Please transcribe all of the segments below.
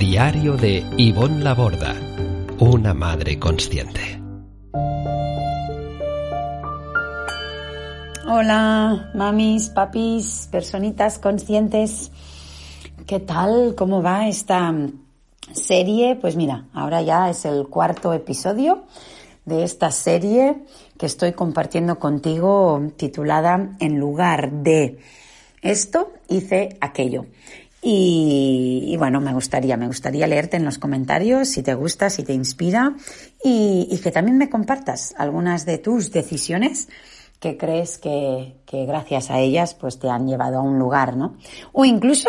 Diario de Ivonne Laborda, una madre consciente. Hola, mamis, papis, personitas conscientes. ¿Qué tal? ¿Cómo va esta serie? Pues mira, ahora ya es el cuarto episodio de esta serie que estoy compartiendo contigo titulada En lugar de esto hice aquello. Y, bueno, me gustaría, me gustaría leerte en los comentarios si te gusta, si te inspira y, que también me compartas algunas de tus decisiones que crees que, gracias a ellas pues te han llevado a un lugar, ¿no? O incluso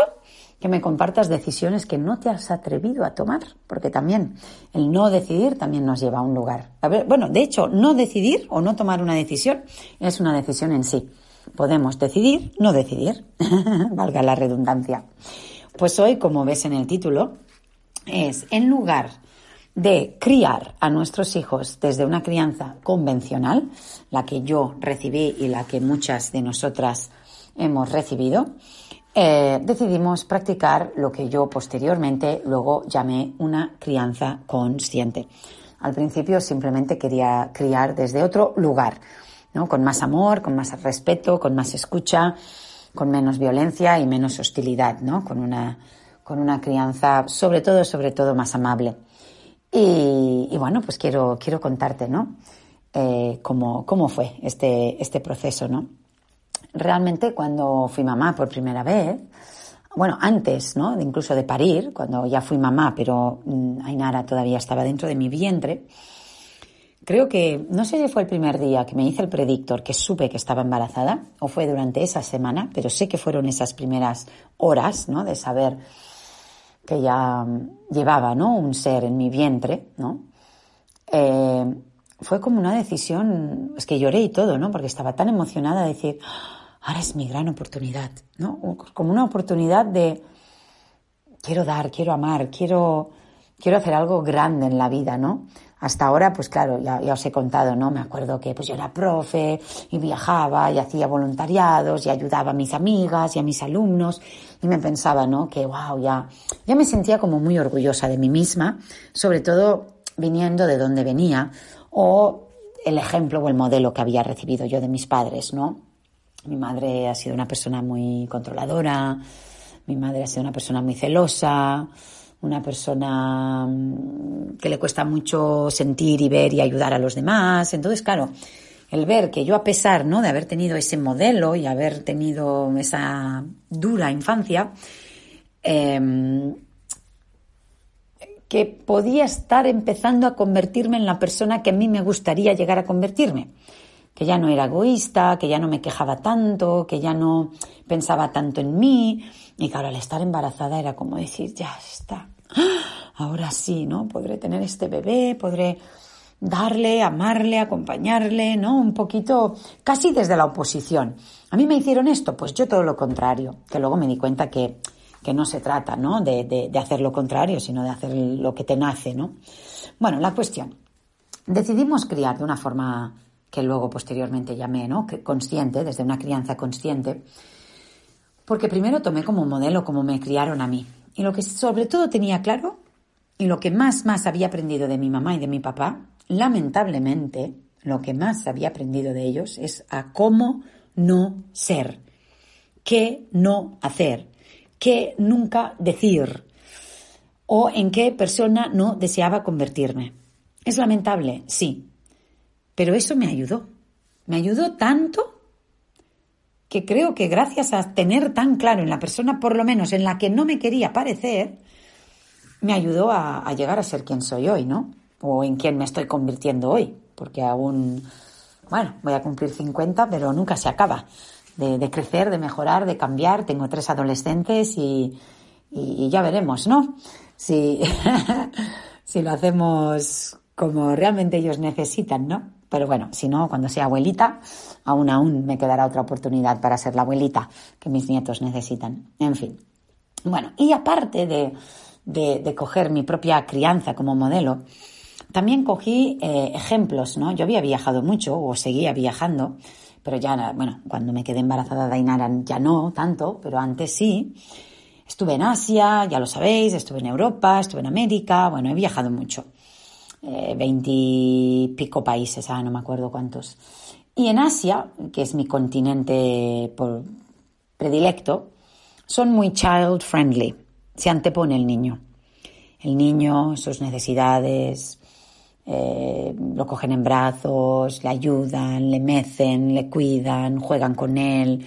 que me compartas decisiones que no te has atrevido a tomar, porque también el no decidir también nos lleva a un lugar. Bueno, de hecho, no decidir o no tomar una decisión es una decisión en sí. Podemos decidir, no decidir, valga la redundancia. Pues hoy, como ves en el título, es en lugar de criar a nuestros hijos desde una crianza convencional, la que yo recibí y la que muchas de nosotras hemos recibido, eh, decidimos practicar lo que yo posteriormente luego llamé una crianza consciente. Al principio simplemente quería criar desde otro lugar, ¿no? con más amor, con más respeto, con más escucha, con menos violencia y menos hostilidad, ¿no? con, una, con una crianza sobre todo, sobre todo más amable. Y, bueno, pues quiero, quiero contarte, ¿no? Eh, cómo, cómo, fue este, este proceso, ¿no? Realmente cuando fui mamá por primera vez, bueno, antes, ¿no? Incluso de parir, cuando ya fui mamá, pero mm, Ainara todavía estaba dentro de mi vientre, creo que, no sé si fue el primer día que me hice el predictor, que supe que estaba embarazada, o fue durante esa semana, pero sé que fueron esas primeras horas, ¿no? De saber que ya llevaba, ¿no? Un ser en mi vientre, ¿no? Eh, fue como una decisión, es que lloré y todo, ¿no? Porque estaba tan emocionada de decir, ahora es mi gran oportunidad, ¿no? Como una oportunidad de, quiero dar, quiero amar, quiero, quiero hacer algo grande en la vida, ¿no? Hasta ahora, pues claro, ya, os he contado, ¿no? Me acuerdo que pues yo era profe y viajaba y hacía voluntariados y ayudaba a mis amigas y a mis alumnos y me pensaba, ¿no? Que wow, ya, ya me sentía como muy orgullosa de mí misma, sobre todo viniendo de donde venía o el ejemplo o el modelo que había recibido yo de mis padres, ¿no? Mi madre ha sido una persona muy controladora, mi madre ha sido una persona muy celosa, una persona mm, que le cuesta mucho sentir y ver y ayudar a los demás. Entonces, claro, el ver que yo a pesar ¿no? de haber tenido ese modelo y haber tenido esa dura infancia, em, que podía estar empezando a convertirme en la persona que a mí me gustaría llegar a convertirme. Que ya no era egoísta, que ya no me quejaba tanto, que ya no pensaba tanto en mí. Y claro, al estar embarazada era como decir, ya está, ahora sí, ¿no? Podré tener este bebé, podré darle, amarle, acompañarle, ¿no? Un poquito, casi desde la oposición. A mí me hicieron esto, pues yo todo lo contrario, que luego me di cuenta que, que no se trata, ¿no? De, de, de, hacer lo contrario, sino de hacer lo que te nace, ¿no? Bueno, la cuestión. Decidimos criar de una forma que luego posteriormente llamé, ¿no? Consciente, desde una crianza consciente, porque primero tomé como modelo como me criaron a mí. Y lo que sobre todo tenía claro, y lo que más, más había aprendido de mi mamá y de mi papá, lamentablemente, lo que más había aprendido de ellos es a cómo no ser. qué no hacer, qué nunca decir o en qué persona no deseaba convertirme. Es lamentable, sí, pero eso me ayudó. Me ayudó tanto que creo que gracias a tener tan claro en la persona, por lo menos en la que no me quería parecer, me ayudó a, llegar a ser quien soy hoy, ¿no? O en quien me estoy convirtiendo hoy, porque aún, bueno, voy a cumplir 50, pero nunca se acaba de, crecer, de mejorar, de cambiar. Tengo tres adolescentes y, ya veremos, ¿no? Si, si lo hacemos como realmente ellos necesitan, ¿no? Pero bueno, si no, cuando sea abuelita, aún aún me quedará otra oportunidad para ser la abuelita que mis nietos necesitan. En fin. Bueno, y aparte de, de, coger mi propia crianza como modelo, también cogí eh, ejemplos, ¿no? Yo había viajado mucho o seguía viajando, pero ya, bueno, cuando me quedé embarazada de Ainara ya no tanto, pero antes sí. Estuve en Asia, ya lo sabéis, estuve en Europa, estuve en América, bueno, he viajado mucho. Eh, veintipico países, ah, no me acuerdo cuántos. Y en Asia, que es mi continente predilecto, son muy child friendly se antepone el niño. El niño, sus necesidades, eh, lo cogen en brazos, le ayudan, le mecen, le cuidan, juegan con él,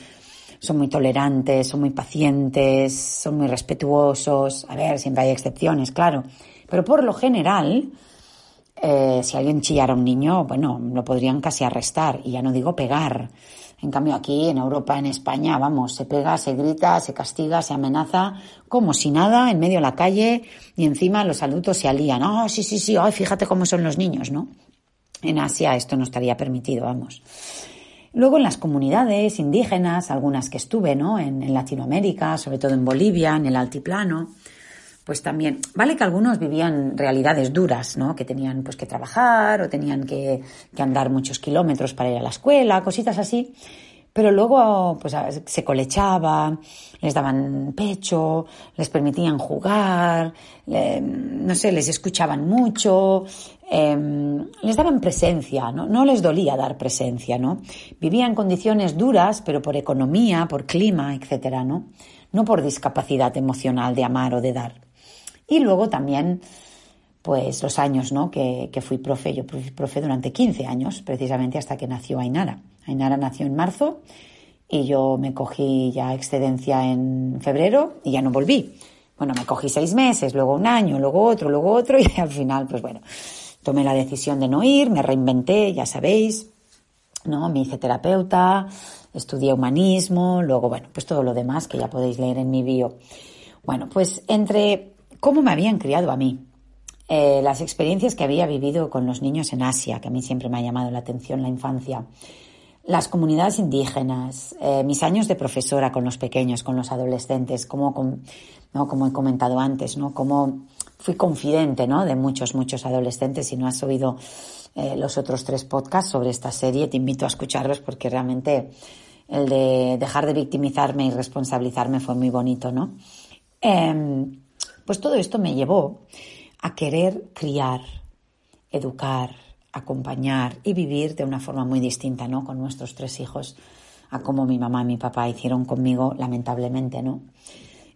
son muy tolerantes, son muy pacientes, son muy respetuosos. A ver, siempre hay excepciones, claro. Pero por lo general, eh, si alguien chillara a un niño, bueno, lo podrían casi arrestar. Y ya no digo pegar. En cambio, aquí en Europa, en España, vamos, se pega, se grita, se castiga, se amenaza, como si nada, en medio de la calle, y encima los adultos se alían. Ah, sí, sí, sí, ay, fíjate cómo son los niños, ¿no? En Asia esto no estaría permitido, vamos. Luego en las comunidades indígenas, algunas que estuve, ¿no? En Latinoamérica, sobre todo en Bolivia, en el altiplano, pues también, vale que algunos vivían realidades duras, ¿no? Que tenían pues que trabajar o tenían que, andar muchos kilómetros para ir a la escuela, cositas así. Pero luego pues se colechaba, les daban pecho, les permitían jugar, no sé, les escuchaban mucho, em, les daban presencia, ¿no? no les dolía dar presencia, ¿no? Vivían condiciones duras, pero por economía, por clima, etcétera, ¿no? No por discapacidad emocional de amar o de dar. Y luego también, pues los años, ¿no? Que, fui profe. Yo fui profe durante 15 años, precisamente hasta que nació Ainara. Ainara nació en marzo y yo me cogí ya excedencia en febrero y ya no volví. Bueno, me cogí seis meses, luego un año, luego otro, luego otro y al final, pues bueno, tomé la decisión de no ir, me reinventé, ya sabéis, ¿no? Me hice terapeuta, estudié humanismo, luego, bueno, pues todo lo demás que ya podéis leer en mi bio. Bueno, pues entre cómo me habían criado a mí, eh, las experiencias que había vivido con los niños en Asia, que a mí siempre me ha llamado la atención la infancia, las comunidades indígenas, eh, mis años de profesora con los pequeños, con los adolescentes, como, como he comentado antes, ¿no? como fui confidente ¿no? de muchos, muchos adolescentes. Si no has oído eh, los otros tres podcasts sobre esta serie, te invito a escucharlos porque realmente el de dejar de victimizarme y responsabilizarme fue muy bonito, ¿no? Em, pues todo esto me llevó a querer criar, educar, acompañar y vivir de una forma muy distinta, ¿no? Con nuestros tres hijos, a como mi mamá y mi papá hicieron conmigo, lamentablemente, ¿no?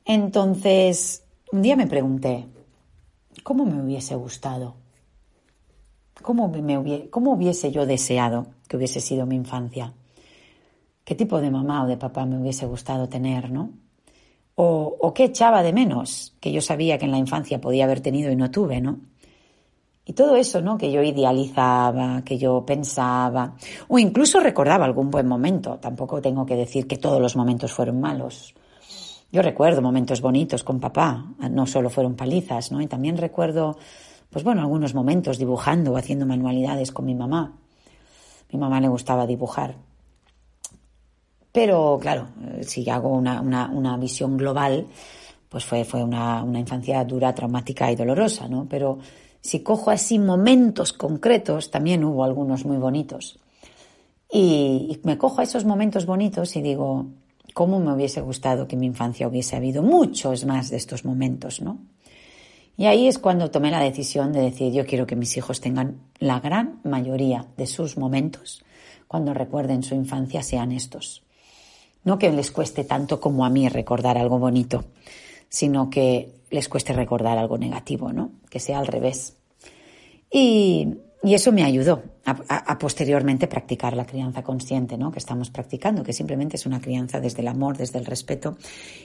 Entonces, un día me pregunté, ¿cómo me hubiese gustado? ¿Cómo, me ¿Cómo hubiese yo deseado que hubiese sido mi infancia? ¿Qué tipo de mamá o de papá me hubiese gustado tener, no? O, qué echaba de menos, que yo sabía que en la infancia podía haber tenido y no tuve, ¿no? Y todo eso, ¿no? Que yo idealizaba, que yo pensaba, o incluso recordaba algún buen momento. Tampoco tengo que decir que todos los momentos fueron malos. Yo recuerdo momentos bonitos con papá, no solo fueron palizas, ¿no? Y también recuerdo, pues bueno, algunos momentos dibujando o haciendo manualidades con mi mamá. Mi mamá le gustaba dibujar. Pero claro, eh, si hago una, visión global, pues fue, fue una, infancia dura, traumática y dolorosa, ¿no? Pero si cojo así momentos concretos, también hubo algunos muy bonitos. Y, me cojo esos momentos bonitos y digo, ¿cómo me hubiese gustado que en mi infancia hubiese habido muchos más de estos momentos, ¿no? Y ahí es cuando tomé la decisión de decir, yo quiero que mis hijos tengan la gran mayoría de sus momentos, cuando recuerden su infancia, sean estos No que les cueste tanto como a mí recordar algo bonito, sino que les cueste recordar algo negativo, ¿no? Que sea al revés. Y, y eso me ayudó a, posteriormente practicar la crianza consciente, ¿no? Que estamos practicando, que simplemente es una crianza desde el amor, desde el respeto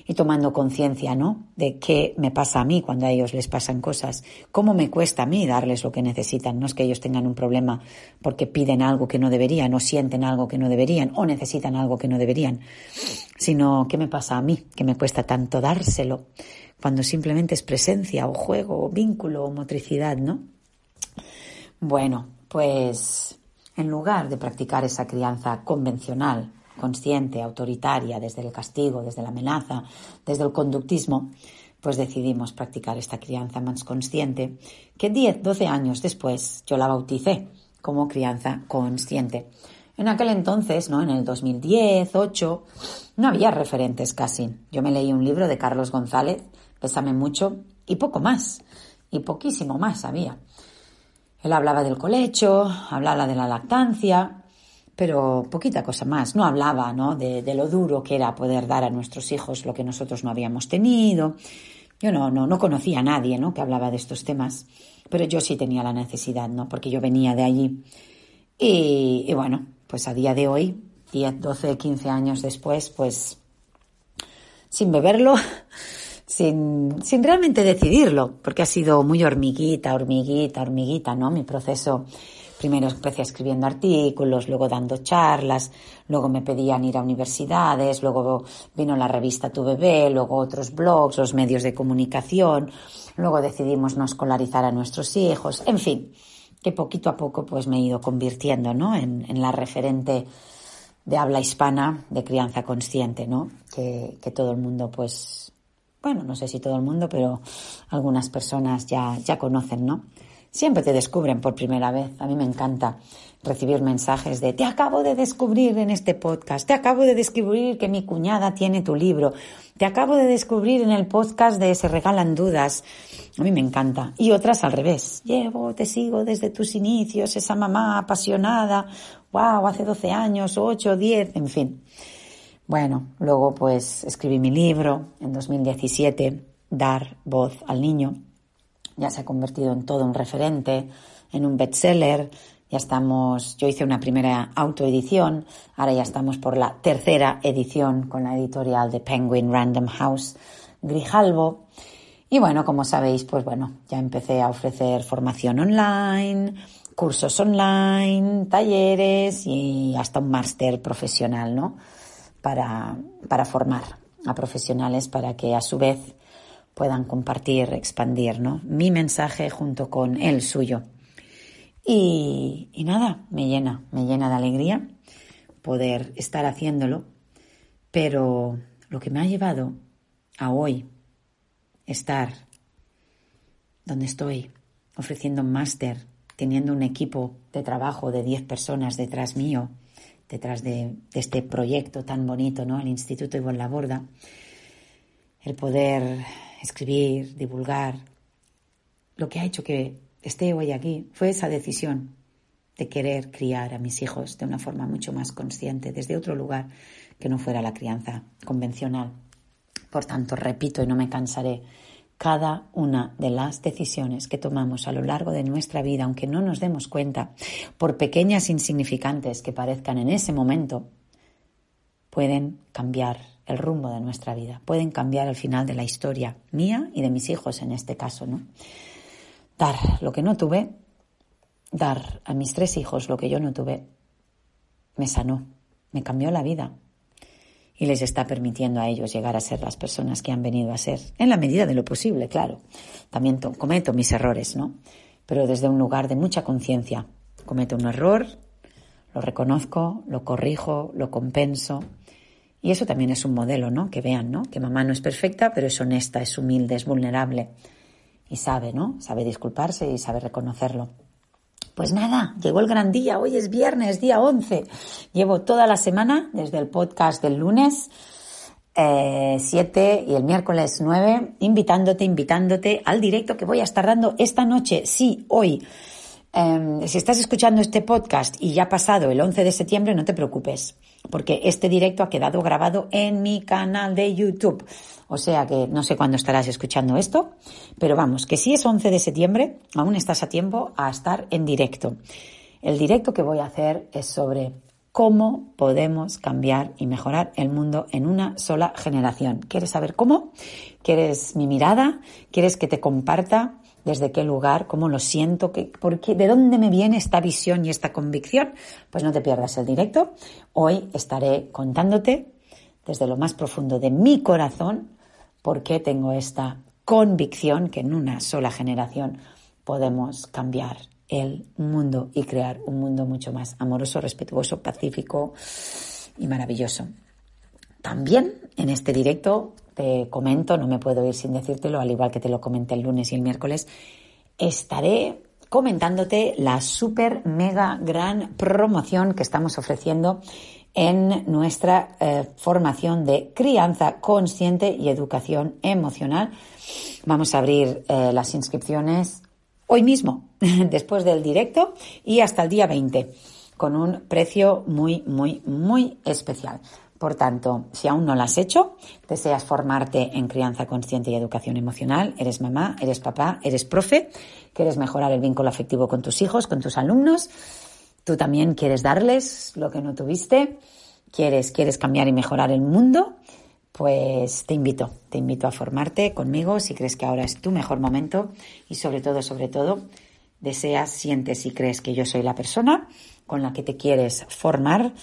y tomando conciencia, ¿no? De qué me pasa a mí cuando a ellos les pasan cosas, cómo me cuesta a mí darles lo que necesitan. No es que ellos tengan un problema porque piden algo que no deberían o sienten algo que no deberían o necesitan algo que no deberían, sino qué me pasa a mí, que me cuesta tanto dárselo cuando simplemente es presencia o juego o vínculo o motricidad, ¿no? Bueno, pues en lugar de practicar esa crianza convencional, consciente, autoritaria, desde el castigo, desde la amenaza, desde el conductismo, pues decidimos practicar esta crianza más consciente, que 10, 12 años después yo la bauticé como crianza consciente. En aquel entonces, ¿no? En el 2010, 8, no había referentes casi. Yo me leí un libro de Carlos González, Pésame mucho, y poco más, y poquísimo más había. Él hablaba del colecho, hablaba de la lactancia, pero poquita cosa más. No hablaba ¿no? De, lo duro que era poder dar a nuestros hijos lo que nosotros no habíamos tenido. Yo no, no, no conocía a nadie ¿no? que hablaba de estos temas, pero yo sí tenía la necesidad, ¿no? porque yo venía de allí. Y, bueno, pues a día de hoy, 10, 12, 15 años después, pues sin beberlo, sin, sin realmente decidirlo, porque ha sido muy hormiguita, hormiguita, hormiguita, ¿no? Mi proceso. Primero empecé escribiendo artículos, luego dando charlas, luego me pedían ir a universidades, luego vino la revista Tu Bebé, luego otros blogs, los medios de comunicación, luego decidimos no escolarizar a nuestros hijos, en fin, que poquito a poco pues me he ido convirtiendo, ¿no? En, en la referente de habla hispana de crianza consciente, ¿no? Que, que todo el mundo pues bueno, no sé si todo el mundo, pero algunas personas ya, ya conocen, ¿no? Siempre te descubren por primera vez. A mí me encanta recibir mensajes de te acabo de descubrir en este podcast, te acabo de descubrir que mi cuñada tiene tu libro, te acabo de descubrir en el podcast de Se regalan dudas. A mí me encanta. Y otras al revés. Llevo, te sigo desde tus inicios, esa mamá apasionada, wow, hace 12 años, 8, 10, en fin. Bueno, luego pues escribí mi libro en 2017, Dar voz al niño. Ya se ha convertido en todo un referente, en un bestseller. Ya estamos, yo hice una primera autoedición, ahora ya estamos por la tercera edición con la editorial de Penguin Random House Grijalvo. Y bueno, como sabéis, pues bueno, ya empecé a ofrecer formación online, cursos online, talleres y hasta un máster profesional, ¿no? Para, para formar a profesionales para que a su vez puedan compartir, expandir ¿no? mi mensaje junto con el suyo. Y, y, nada, me llena, me llena de alegría poder estar haciéndolo, pero lo que me ha llevado a hoy estar donde estoy, ofreciendo un máster, teniendo un equipo de trabajo de 10 personas detrás mío, detrás de, este proyecto tan bonito, ¿no? El Instituto Ivonne Laborda, el poder escribir, divulgar, lo que ha hecho que esté hoy aquí fue esa decisión de querer criar a mis hijos de una forma mucho más consciente, desde otro lugar que no fuera la crianza convencional. Por tanto, repito y no me cansaré, cada una de las decisiones que tomamos a lo largo de nuestra vida, aunque no nos demos cuenta, por pequeñas insignificantes que parezcan en ese momento, pueden cambiar el rumbo de nuestra vida, pueden cambiar el final de la historia mía y de mis hijos en este caso, ¿no? Dar lo que no tuve, dar a mis tres hijos lo que yo no tuve, me sanó, me cambió la vida, y les está permitiendo a ellos llegar a ser las personas que han venido a ser, en la medida de lo posible, claro. También cometo mis errores, ¿no? Pero desde un lugar de mucha conciencia. Cometo un error, lo reconozco, lo corrijo, lo compenso. Y eso también es un modelo, ¿no? Que vean, ¿no? Que mamá no es perfecta, pero es honesta, es humilde, es vulnerable. Y sabe, ¿no? Sabe disculparse y sabe reconocerlo. Pues nada, llegó el gran día, hoy es viernes, día 11. Llevo toda la semana, desde el podcast del lunes 7 eh, y el miércoles 9, invitándote, invitándote al directo que voy a estar dando esta noche, sí, hoy, Em, si estás escuchando este podcast y ya ha pasado el 11 de septiembre, no te preocupes, porque este directo ha quedado grabado en mi canal de YouTube. O sea que no sé cuándo estarás escuchando esto, pero vamos, que si es 11 de septiembre, aún estás a tiempo a estar en directo. El directo que voy a hacer es sobre cómo podemos cambiar y mejorar el mundo en una sola generación. ¿Quieres saber cómo? ¿Quieres mi mirada? ¿Quieres que te comparta desde qué lugar, cómo lo siento, qué, por qué, de dónde me viene esta visión y esta convicción? Pues no te pierdas el directo. Hoy estaré contándote desde lo más profundo de mi corazón por qué tengo esta convicción que en una sola generación podemos cambiar el mundo y crear un mundo mucho más amoroso, respetuoso, pacífico y maravilloso. También en este directo te comento, no me puedo ir sin decírtelo, al igual que te lo comenté el lunes y el miércoles, estaré comentándote la super mega gran promoción que estamos ofreciendo en nuestra eh, formación de crianza consciente y educación emocional. Vamos a abrir eh, las inscripciones hoy mismo, después del directo y hasta el día 20, con un precio muy, muy, muy especial. Por tanto, si aún no lo has hecho, deseas formarte en crianza consciente y educación emocional, eres mamá, eres papá, eres profe, quieres mejorar el vínculo afectivo con tus hijos, con tus alumnos, tú también quieres darles lo que no tuviste, quieres, quieres cambiar y mejorar el mundo, pues te invito, te invito a formarte conmigo si crees que ahora es tu mejor momento y sobre todo, sobre todo, deseas, sientes y crees que yo soy la persona con la que te quieres formar,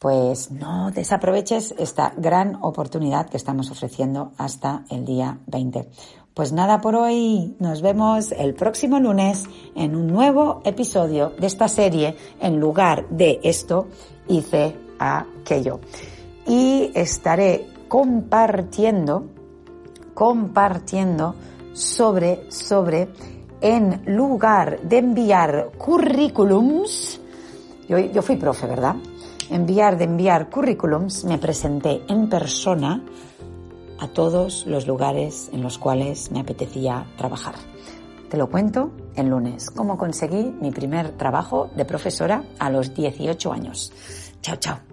pues no desaproveches esta gran oportunidad que estamos ofreciendo hasta el día 20. Pues nada por hoy, nos vemos el próximo lunes en un nuevo episodio de esta serie en lugar de esto hice aquello. Y estaré compartiendo, compartiendo sobre, sobre, en lugar de enviar currículums, yo, yo fui profe, ¿verdad? Enviar de enviar currículums, me presenté en persona a todos los lugares en los cuales me apetecía trabajar. Te lo cuento el lunes, cómo conseguí mi primer trabajo de profesora a los 18 años. Chao, chao.